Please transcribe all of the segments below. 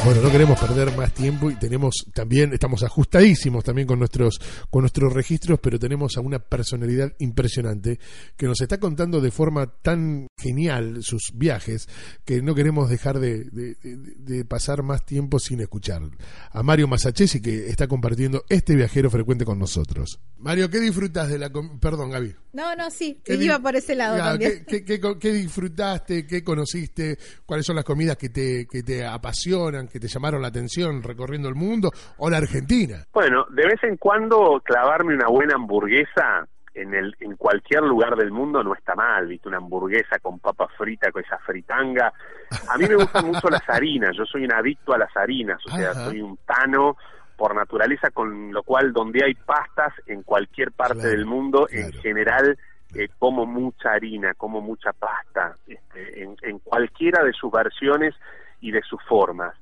Bueno, no queremos perder más tiempo y tenemos también, estamos ajustadísimos también con nuestros, con nuestros registros, pero tenemos a una personalidad impresionante que nos está contando de forma tan genial sus viajes que no queremos dejar de, de, pasar más tiempo sin escuchar. A Mario Masachesi que está compartiendo este viajero frecuente con nosotros. Mario, ¿qué disfrutas de la... Perdón, Gaby. No, no, sí, que iba por ese lado también. ¿qué, qué, disfrutaste? ¿Qué conociste? ¿Cuáles son las comidas que te, que te apasionan? Que te llamaron la atención recorriendo el mundo o la Argentina? Bueno, de vez en cuando clavarme una buena hamburguesa en el en cualquier lugar del mundo no está mal, viste una hamburguesa con papa frita con esa fritanga. A mí me gustan mucho las harinas, yo soy un adicto a las harinas, o sea, soy un tano por naturaleza, con lo cual donde hay pastas en cualquier parte del mundo, en general eh, como mucha harina, como mucha pasta, este, en, en, cualquiera de sus versiones y de sus formas.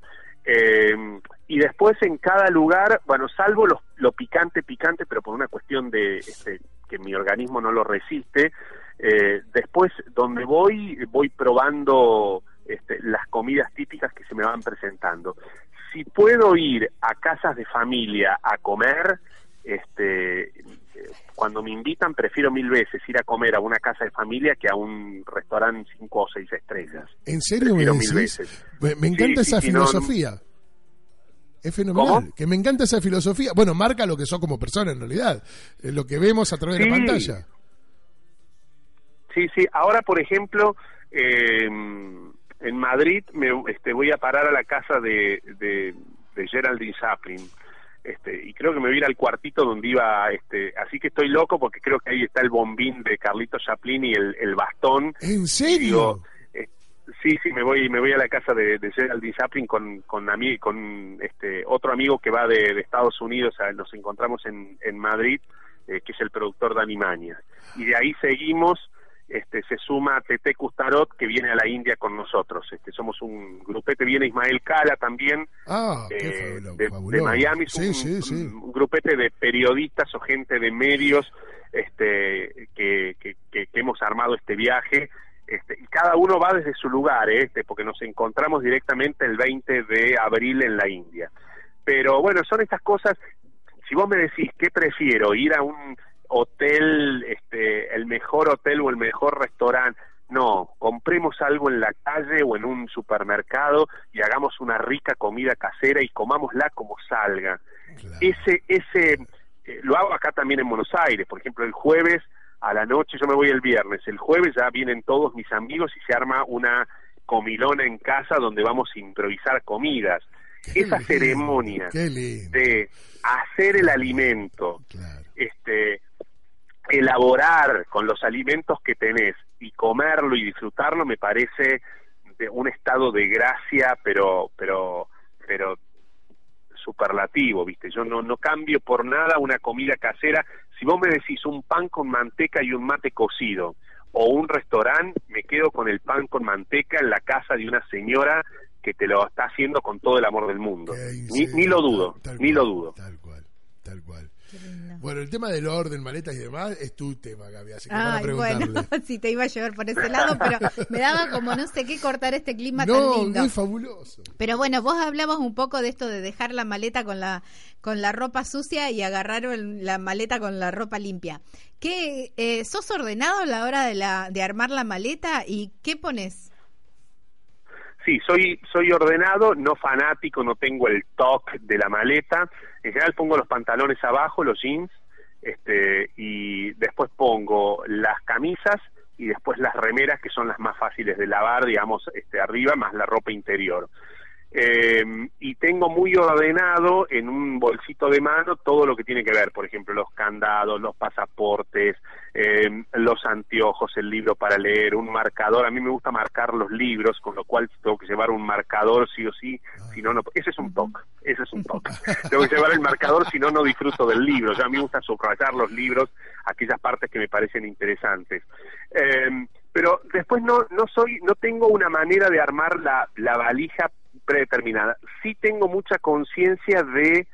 Eh, y después en cada lugar, bueno, salvo lo, lo, picante, picante, pero por una cuestión de este, que mi organismo no lo resiste, eh, después donde voy, voy probando este, las comidas típicas que se me van presentando. Si puedo ir a casas de familia a comer, este, cuando me invitan prefiero mil veces ir a comer a una casa de familia que a un restaurante cinco o seis estrellas. ¿En serio me mil veces. Me, encanta esa filosofía. Es fenomenal. Que me encanta esa filosofía. Bueno, marca lo que sos como persona en realidad. lo que vemos a través de la pantalla. Sí, sí. Ahora, por ejemplo, eh, en Madrid me, este, voy a parar a la casa de, de, de Geraldine Chaplin este, y creo que me voy a ir al cuartito donde iba, este, así que estoy loco porque creo que ahí está el bombín de Carlito Chaplin y el, bastón. ¿En serio? Eh, sí, sí, me voy, me voy a la casa de, de Geraldine Chaplin con, con, con este, otro amigo que va de, Estados Unidos, nos encontramos en, en Madrid, eh, que es el productor de Animania. Y de ahí seguimos este, se suma Tete Custarot que viene a la India con nosotros. Este, somos un grupete, viene Ismael Cala también ah, eh, de, Miami, un, grupete de periodistas o gente de medios este, que, que, hemos armado este viaje. Este, y cada uno va desde su lugar, ¿eh? este, porque nos encontramos directamente el 20 de abril en la India. Pero bueno, son estas cosas, si vos me decís qué prefiero, ir a un hotel, este, el mejor hotel o el mejor restaurante. No, compremos algo en la calle o en un supermercado y hagamos una rica comida casera y comámosla como salga. Ese, ese, eh, lo hago acá también en Buenos Aires, por ejemplo, el jueves a la noche, yo me voy el viernes, el jueves ya vienen todos mis amigos y se arma una comilona en casa donde vamos a improvisar comidas. Esa ceremonia de hacer el alimento, este, elaborar con los alimentos que tenés y comerlo y disfrutarlo me parece de un estado de gracia pero pero pero superlativo viste yo no no cambio por nada una comida casera si vos me decís un pan con manteca y un mate cocido o un restaurante me quedo con el pan con manteca en la casa de una señora que te lo está haciendo con todo el amor del mundo. Ni, ni lo dudo ni lo dudo. tal cual tal cual bueno, el tema del orden, maletas y demás es tu tema, Gaby, así que Ay, bueno, si te iba a llevar por ese lado, pero me daba como no sé qué cortar este clima no, tan lindo. muy fabuloso. Pero bueno, vos hablabas un poco de esto de dejar la maleta con la con la ropa sucia y agarrar la maleta con la ropa limpia. ¿Qué eh, sos ordenado a la hora de la de armar la maleta y qué pones? Sí, soy, soy ordenado, no fanático, no tengo el toque de la maleta. En general pongo los pantalones abajo, los jeans, este, y después pongo las camisas y después las remeras, que son las más fáciles de lavar, digamos, este, arriba, más la ropa interior. Eh, y tengo muy ordenado en un bolsito de mano todo lo que tiene que ver, por ejemplo, los candados, los pasaportes, eh, los anteojos, el libro para leer, un marcador. A mí me gusta marcar los libros, con lo cual tengo que llevar un marcador sí o sí, si no, no. Ese es un toque, ese es un toque. tengo que llevar el marcador, si no, no disfruto del libro. Ya a mí me gusta subrayar los libros, aquellas partes que me parecen interesantes. Eh, pero después no no soy no tengo una manera de armar la, la valija predeterminada. Sí tengo mucha conciencia de,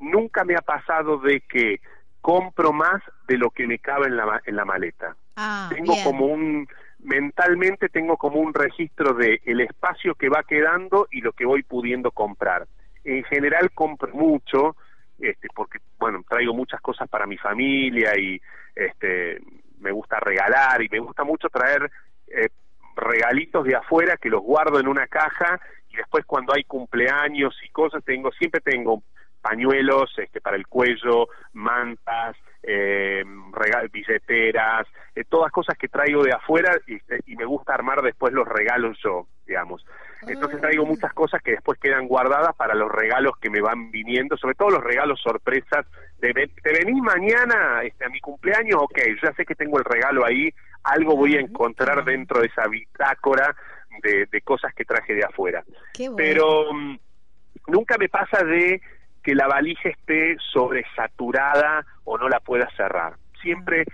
nunca me ha pasado de que compro más de lo que me cabe en la, en la maleta. Ah, tengo como un mentalmente tengo como un registro de el espacio que va quedando y lo que voy pudiendo comprar. En general compro mucho, este, porque bueno traigo muchas cosas para mi familia y este me gusta regalar y me gusta mucho traer eh, regalitos de afuera que los guardo en una caja después cuando hay cumpleaños y cosas tengo siempre tengo pañuelos este, para el cuello, mantas, eh, billeteras, eh, todas cosas que traigo de afuera este, y, me gusta armar después los regalos yo, digamos. Entonces traigo ah. muchas cosas que después quedan guardadas para los regalos que me van viniendo, sobre todo los regalos sorpresas. De, ¿Te venís mañana este, a mi cumpleaños? Ok, ya sé que tengo el regalo ahí, algo voy a encontrar dentro de esa bitácora de, de cosas que traje de afuera. Pero mm, nunca me pasa de que la valija esté sobresaturada o no la pueda cerrar. Siempre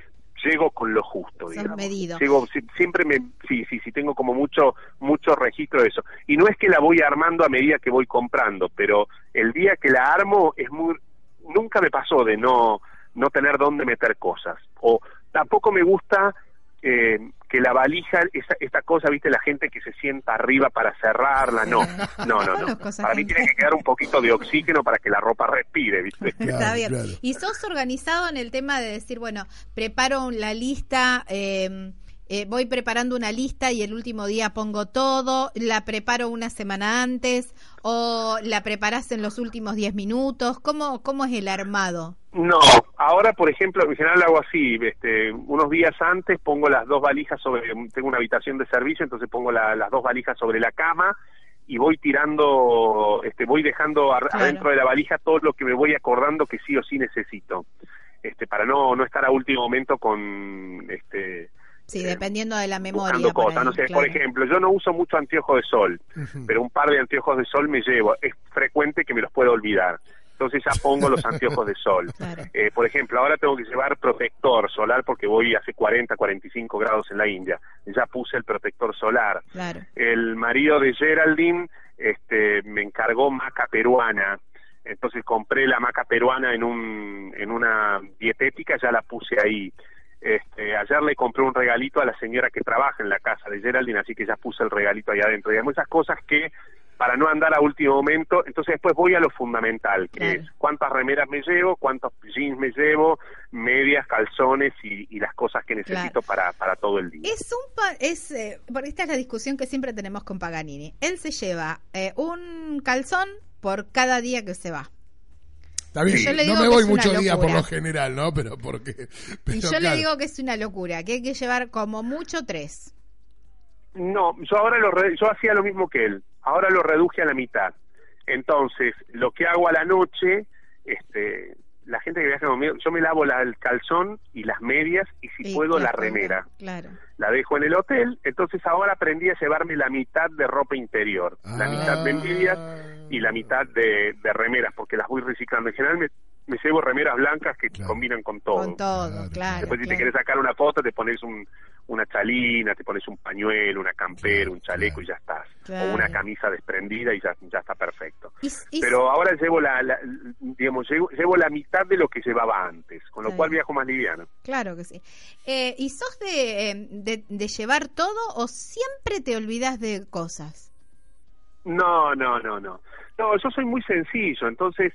llego con lo justo, digamos. Llego, siempre me, sí, sí, sí, tengo como mucho, mucho registro de eso. Y no es que la voy armando a medida que voy comprando, pero el día que la armo es muy, nunca me pasó de no, no tener dónde meter cosas. O tampoco me gusta eh, que la valija, esa, esta cosa, viste, la gente que se sienta arriba para cerrarla, no, no, no, no. Para mí tiene que quedar un poquito de oxígeno para que la ropa respire, viste. Está bien. Y sos organizado en el tema de decir, bueno, preparo la lista, eh, eh, voy preparando una lista y el último día pongo todo, la preparo una semana antes o la preparas en los últimos 10 minutos, ¿cómo, cómo es el armado? No, ahora por ejemplo, en general hago así, este, unos días antes pongo las dos valijas sobre, tengo una habitación de servicio, entonces pongo las dos valijas sobre la cama y voy tirando, este, voy dejando adentro de la valija todo lo que me voy acordando que sí o sí necesito, este, para no, no estar a último momento con, este, Sí, eh, dependiendo de la memoria. Cosas. no sé, Por ejemplo, yo no uso mucho anteojos de sol, pero un par de anteojos de sol me llevo. Es frecuente que me los pueda olvidar entonces ya pongo los anteojos de sol. Eh, por ejemplo, ahora tengo que llevar protector solar porque voy hace 40, 45 grados en la India. Ya puse el protector solar. El marido de Geraldine este, me encargó maca peruana. Entonces compré la maca peruana en, un, en una dietética, ya la puse ahí. Este, ayer le compré un regalito a la señora que trabaja en la casa de Geraldine, así que ya puse el regalito ahí adentro. Digamos, esas cosas que para no andar a último momento. Entonces después voy a lo fundamental, que es cuántas remeras me llevo, cuántos jeans me llevo, medias, calzones y, las cosas que necesito para, para todo el día. Es un es eh, porque esta es la discusión que siempre tenemos con Paganini. Él se lleva eh, un calzón por cada día que se va. Está bien, no me voy muchos días por lo general, ¿no? Pero porque... y yo le digo que es una locura, que hay que llevar como mucho tres. No, yo ahora lo yo hacía lo mismo que él. Ahora lo reduje a la mitad. Entonces, lo que hago a la noche, este, la gente que viaja conmigo, yo me lavo la, el calzón y las medias y si puedo la remera. Claro. La dejo en el hotel, entonces ahora aprendí a llevarme la mitad de ropa interior, la mitad de medias y la mitad de, de remeras, porque las voy reciclando. En general me, me llevo remeras blancas que combinan con todo. Con todo, claro. Después si te quieres sacar una foto te pones un, una chalina, te pones un pañuelo, una campera, un chaleco y ya estás. O una camisa desprendida y ya, ya está perfecto. Pero ahora llevo la, digamos, llevo, la mitad de lo que llevaba antes, con lo cual viajo más liviano. Claro que sí. Eh, ¿Y sos de, em, de, de llevar todo o siempre te olvidas de cosas? No, no, no, no. No, yo soy muy sencillo, entonces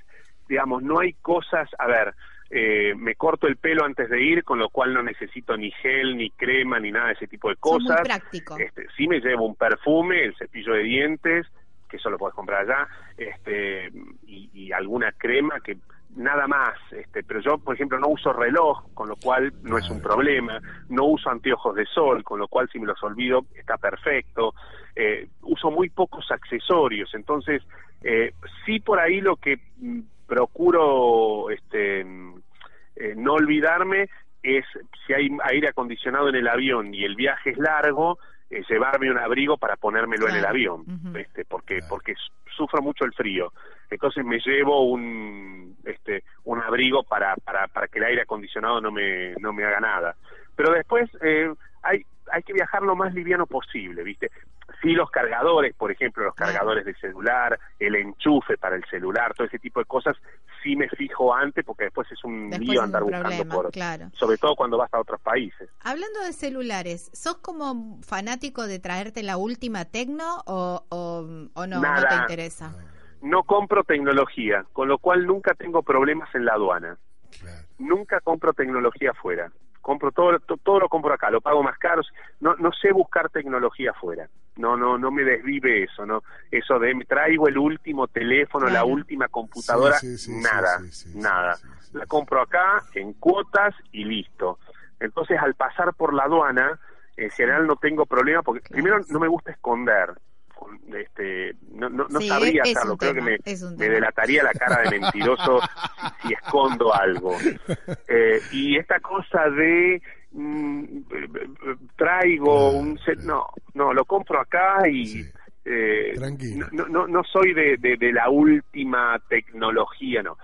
digamos, no hay cosas, a ver, eh, me corto el pelo antes de ir, con lo cual no necesito ni gel, ni crema, ni nada de ese tipo de cosas. práctico. Este, sí me llevo un perfume, el cepillo de dientes, que eso lo puedes comprar allá, este, y, alguna crema que nada más, este, pero yo, por ejemplo, no uso reloj, con lo cual no es un problema, no uso anteojos de sol, con lo cual si me los olvido está perfecto, eh, uso muy pocos accesorios, entonces eh, sí por ahí lo que mm, procuro este, eh, no olvidarme es si hay aire acondicionado en el avión y el viaje es largo, eh, llevarme un abrigo para ponérmelo en el avión, este, porque porque sufro mucho el frío. Entonces me llevo un este un abrigo para, para, para que el aire acondicionado no me no me haga nada. Pero después eh, hay hay que viajar lo más liviano posible, ¿viste? Sí, los cargadores, por ejemplo, los cargadores de celular, el enchufe para el celular, todo ese tipo de cosas, sí me fijo antes porque después es un lío andar buscando por claro. sobre todo cuando vas a otros países. Hablando de celulares, ¿sos como fanático de traerte la última tecno o, o, no, no te interesa? No compro tecnología, con lo cual nunca tengo problemas en la aduana. Nunca compro tecnología afuera compro todo, todo lo compro acá, lo pago más caro, no, no sé buscar tecnología afuera, no, no, no me desvive eso, no, eso de me traigo el último teléfono, la última computadora, nada, nada, la compro acá en cuotas y listo. Entonces al pasar por la aduana, en general no tengo problema porque primero no me gusta esconder, este, no, no, sabría hacerlo, creo que me, me, delataría la cara de mentiroso si, escondo algo. Eh, y esta cosa de mm, traigo un set, no, no, lo compro acá y... Eh, no, no, no soy de, de la última tecnología, no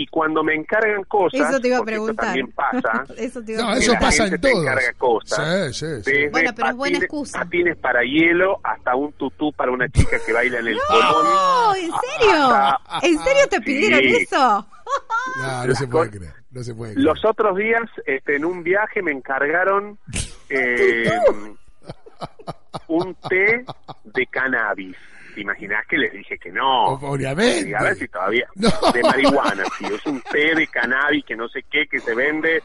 y cuando me encargan cosas, eso te iba a preguntar. también pasa, eso, no, eso pasa en todo. Cosas, sí, sí, sí. Bueno, pero es buena excusa. Patines para hielo hasta un tutú para una chica que baila en el colón. No, ¿en serio? ¿En serio te pidieron eso? No, no se puede creer. No se puede creer. Los otros días, este, en un viaje, me encargaron eh, un té de cannabis. ¿Te imaginás que les dije que no? Obviamente. a ver si todavía. De marihuana, sí. Es un té de cannabis que no sé qué, que se vende.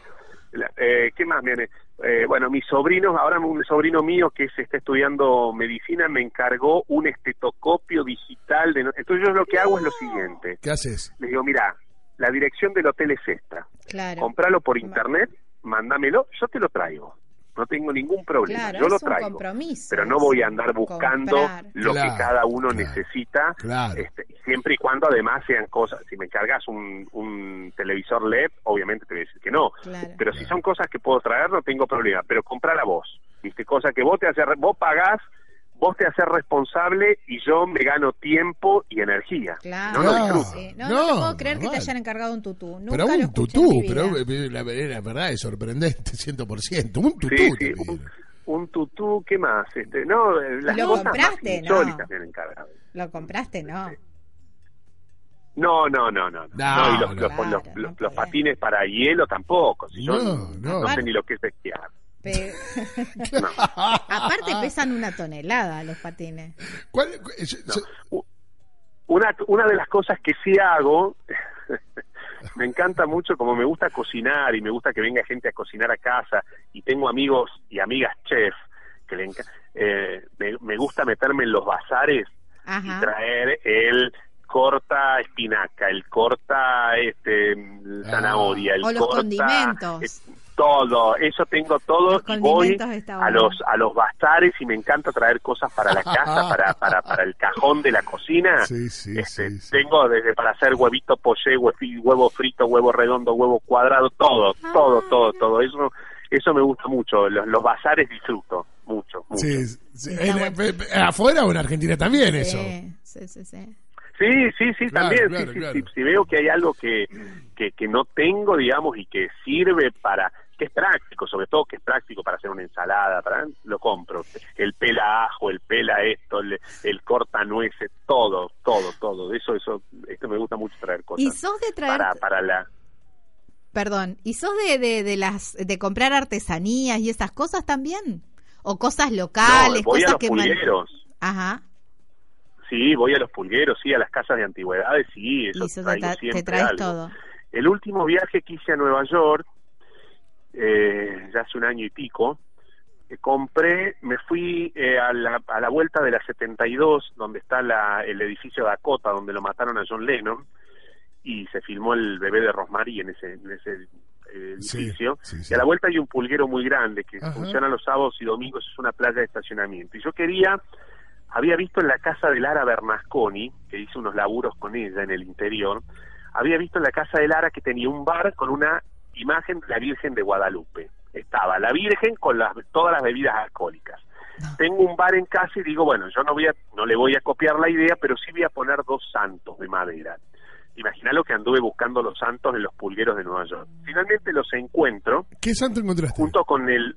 Eh, ¿Qué más viene? Eh, bueno, mis sobrinos, ahora un sobrino mío que se está estudiando medicina me encargó un estetoscopio digital. De Entonces yo lo que hago es lo siguiente. ¿Qué haces? Les digo, mira, la dirección del hotel es esta. Claro. Compralo por internet, mándamelo, yo te lo traigo no tengo ningún problema, yo lo traigo, pero no voy a andar buscando lo que cada uno necesita, este, siempre y cuando además sean cosas, si me encargas un, un televisor LED, obviamente te voy a decir que no, pero si son cosas que puedo traer, no tengo problema, pero comprar a vos, viste, cosas que vos te haces, vos pagás vos te haces responsable y yo me gano tiempo y energía. Claro. No, no, no, no, puedo creer que te hayan encargado un tutú. Nunca pero un tutú, pero eh, la, verdad es sorprendente, 100%. Un tutú. Sí, sí, un, tutú, ¿qué más? Este, no, eh, las ¿Lo compraste? no. ¿Lo compraste? No. No, no, no, no. no. y los, los, los, patines para hielo tampoco. Si no, no, sé ni lo que es esquiar. Aparte pesan una tonelada los patines. Una, una de las cosas que sí hago, me encanta mucho, como me gusta cocinar y me gusta que venga gente a cocinar a casa y tengo amigos y amigas chef, que le eh, me, gusta meterme en los bazares y traer el corta espinaca, el corta este ah. zanahoria, el o los condimentos todo, eso tengo todo y voy a los a los bazares y me encanta traer cosas para la casa, para, para, para el cajón de la cocina. este, tengo desde para hacer huevito poché, huevo frito, huevo redondo, huevo cuadrado, todo, ah, todo, todo, todo. Eso eso me gusta mucho, los, los bazares disfruto mucho. mucho. Sí, afuera o en Argentina también eso. Sí, sí, sí. Sí, sí, sí, también. Si veo que hay algo que, que, que no tengo, digamos, y que sirve para que es práctico, sobre todo que es práctico para hacer una ensalada, para lo compro. El pela ajo, el pela esto, el, corta nueces, todo, todo, todo. Eso, eso, esto me gusta mucho traer cosas. ¿Y sos de traer para, para la Perdón, ¿y sos de, de, de, las de comprar artesanías y esas cosas también? ¿O cosas locales? voy cosas a los que pulgueros. Ajá. Sí, voy a los pulgueros, sí, a las casas de antigüedades, sí, eso, te, traes todo. El último viaje que hice a Nueva York, eh, ya hace un año y pico, eh, compré, me fui eh, a, la, a la vuelta de la 72, donde está la, el edificio Dakota, donde lo mataron a John Lennon, y se filmó el bebé de Rosemary en ese, en ese eh, edificio. Y a la vuelta hay un pulguero muy grande que funciona los sábados y domingos, es una playa de estacionamiento. Y yo quería, había visto en la casa de Lara Bernasconi, que hice unos laburos con ella en el interior, había visto en la casa de Lara que tenía un bar con una imagen de la Virgen de Guadalupe. Estaba la Virgen con las, todas las bebidas alcohólicas. Tengo un bar en casa y digo, bueno, yo no voy a, no le voy a copiar la idea, pero sí voy a poner dos santos de madera. Imagina lo que anduve buscando los santos en los pulgueros de Nueva York. Finalmente los encuentro. ¿Qué santo encontraste? Junto con el,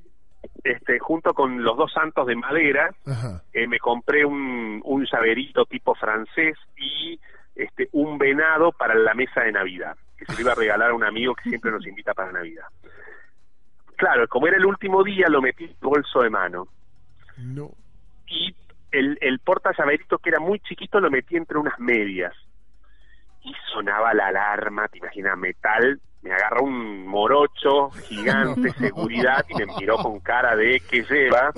este, junto con los dos santos de madera, eh, me compré un, un llaverito tipo francés y este, un venado para la mesa de Navidad, que se le iba a regalar a un amigo que siempre nos invita para Navidad. Claro, como era el último día, lo metí en el bolso de mano. No. Y el, el porta que era muy chiquito, lo metí entre unas medias. Y sonaba la alarma, te imaginas, metal. Me agarró un morocho gigante, seguridad, y me miró con cara de ¿qué lleva?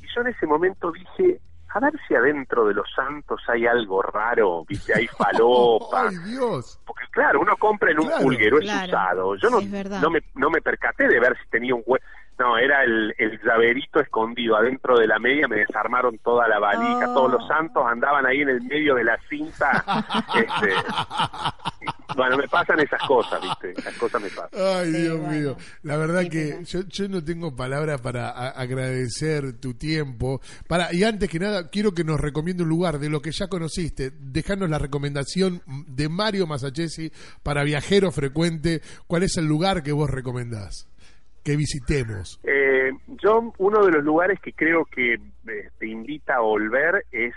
Y yo en ese momento dije, a ver si adentro de los santos hay algo raro, viste, hay falopa. ¡Ay, Dios! Porque claro, uno compra en un pulguero, es usado. Yo no, no, me, no me percaté de ver si tenía un huevo. No, era el, el llaverito escondido adentro de la media, me desarmaron toda la valija, todos los santos andaban ahí en el medio de la cinta. este, bueno, me pasan esas cosas, ¿viste? Esas cosas me pasan. Ay, Dios mío. La verdad que yo, yo no tengo palabras para agradecer tu tiempo. Para Y antes que nada, quiero que nos recomiende un lugar de lo que ya conociste. Dejanos la recomendación de Mario Masachesi para viajero frecuente. ¿Cuál es el lugar que vos recomendás? Que visitemos? Eh, yo, uno de los lugares que creo que eh, te invita a volver es,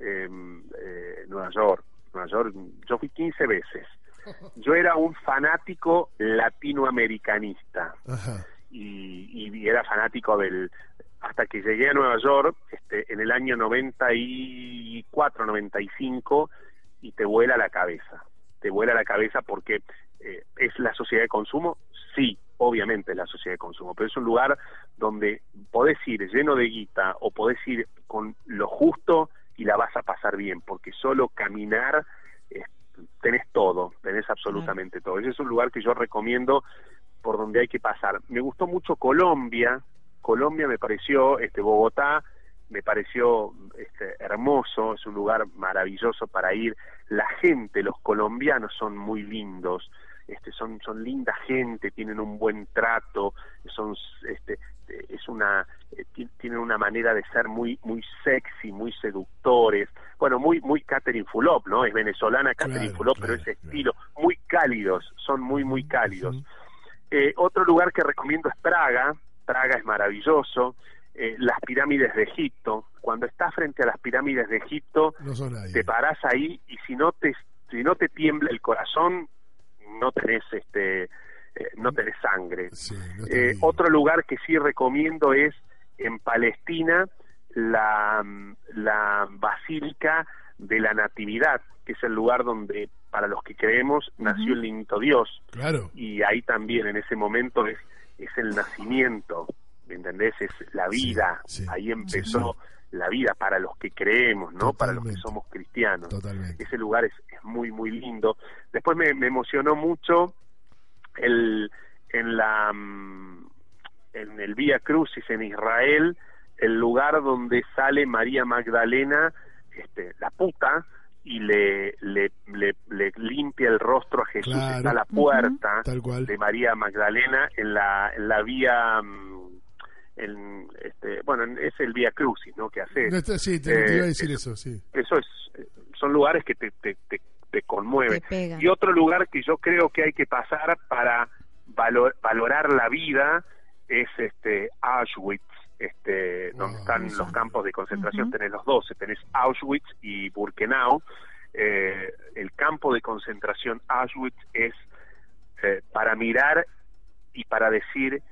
em, eh, Nueva York. Nueva York, yo fui 15 veces. Yo era un fanático latinoamericanista y, y, era fanático del hasta que llegué a Nueva York este, en el año 94, 95 y te vuela la cabeza. Te vuela la cabeza porque es la sociedad de consumo, sí, obviamente la sociedad de consumo, pero es un lugar donde podés ir lleno de guita o podés ir con lo justo y la vas a pasar bien, porque solo caminar tenés todo, tenés absolutamente todo. Ese es un lugar que yo recomiendo por donde hay que pasar. Me gustó mucho Colombia, Colombia me pareció, este Bogotá me pareció este, hermoso, es un lugar maravilloso para ir. La gente, los colombianos son muy lindos, este, son, son linda gente, tienen un buen trato, son, este, es una, eh, tienen una manera de ser muy, muy sexy, muy seductores, bueno, muy, muy Catherine Fulop, ¿no? Es venezolana Catherine Fulop, pero ese estilo, muy cálidos, son muy, muy cálidos. Eh, otro lugar que recomiendo es Praga, Praga es maravilloso, eh, las pirámides de Egipto, cuando estás frente a las pirámides de Egipto, te parás ahí y si no te, si no te tiembla el corazón, no tenés este eh, no tenés sangre. Eh, otro lugar que sí recomiendo es en Palestina la, la Basílica de la Natividad, que es el lugar donde para los que creemos nació el niñito Dios. Claro. Y ahí también en ese momento es es el nacimiento, ¿me entendés? Es la vida. Ahí empezó la vida para los que creemos, ¿no? Para los que somos cristianos. Ese lugar es, muy, muy lindo. Después me, emocionó mucho el, en la mm, en el Vía Crucis en Israel, el lugar donde sale María Magdalena, este, la puta, y le, le, le, limpia el rostro a Jesús. Está la puerta de María Magdalena en la, en la vía mm, el, este, bueno, es el Vía Crucis, ¿no? Que hace. sí, te, iba a decir eso, sí. Eso es, son lugares que te, te, te, conmueven. y otro lugar que yo creo que hay que pasar para valorar la vida es este Auschwitz, este, donde ah, están los campos de concentración, tenés los 12, tenés Auschwitz y Birkenau. Eh, el campo de concentración Auschwitz es eh, para mirar y para decir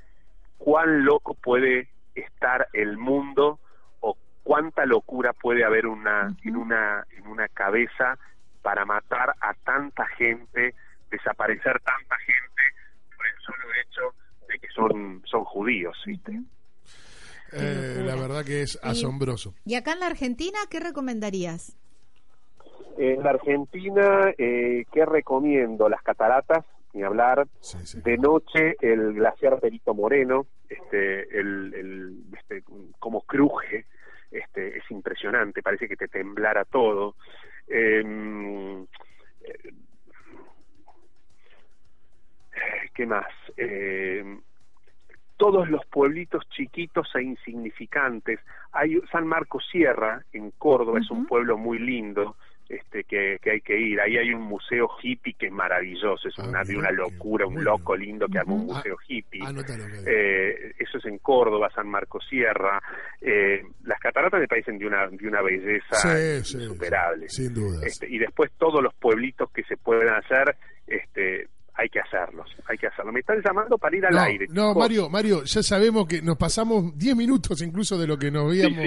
cuán loco puede estar el mundo o cuánta locura puede haber una en una en una cabeza para matar a tanta gente, desaparecer tanta gente por el solo hecho de que son son judíos, ¿viste? Eh, la verdad que es asombroso. ¿Y acá en la Argentina qué recomendarías? En la Argentina, eh, ¿qué recomiendo? Las cataratas, ni hablar. De noche el glaciar Perito Moreno, este, el, el, este, como cruje, este, es impresionante, parece que te temblara todo. Em, eh, ¿Qué más? Em, todos los pueblitos chiquitos e insignificantes. Hay San Marcos Sierra en Córdoba, es un pueblo muy lindo. Este, que, hay que ir. Ahí hay un museo hippie que es maravilloso, es ah, una, de una locura, un loco lindo que armó un museo hippie. Eh, eso es en Córdoba, San Marcos Sierra. Eh, las cataratas me parecen de una, de una belleza insuperable. sin duda. Este, y después todos los pueblitos que se pueden hacer, este, hay que hacerlos, hay que hacerlo. Me están llamando para ir al aire. No, Mario, Mario, ya sabemos que nos pasamos 10 minutos incluso de lo que nos veíamos.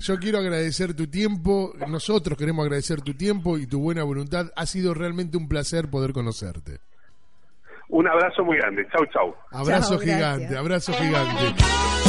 Yo quiero agradecer tu tiempo, nosotros queremos agradecer tu tiempo y tu buena voluntad. Ha sido realmente un placer poder conocerte. Un abrazo muy grande. Chau, chau. Abrazo gigante, abrazo gigante.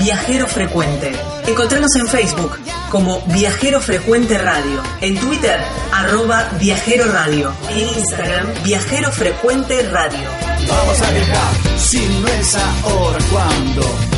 Viajero Frecuente. Encontrarnos en Facebook como Viajero Frecuente Radio, en Twitter arroba Viajero Radio, en Instagram Viajero Frecuente Radio. Vamos a viajar, si no es ahora. ¿Cuándo?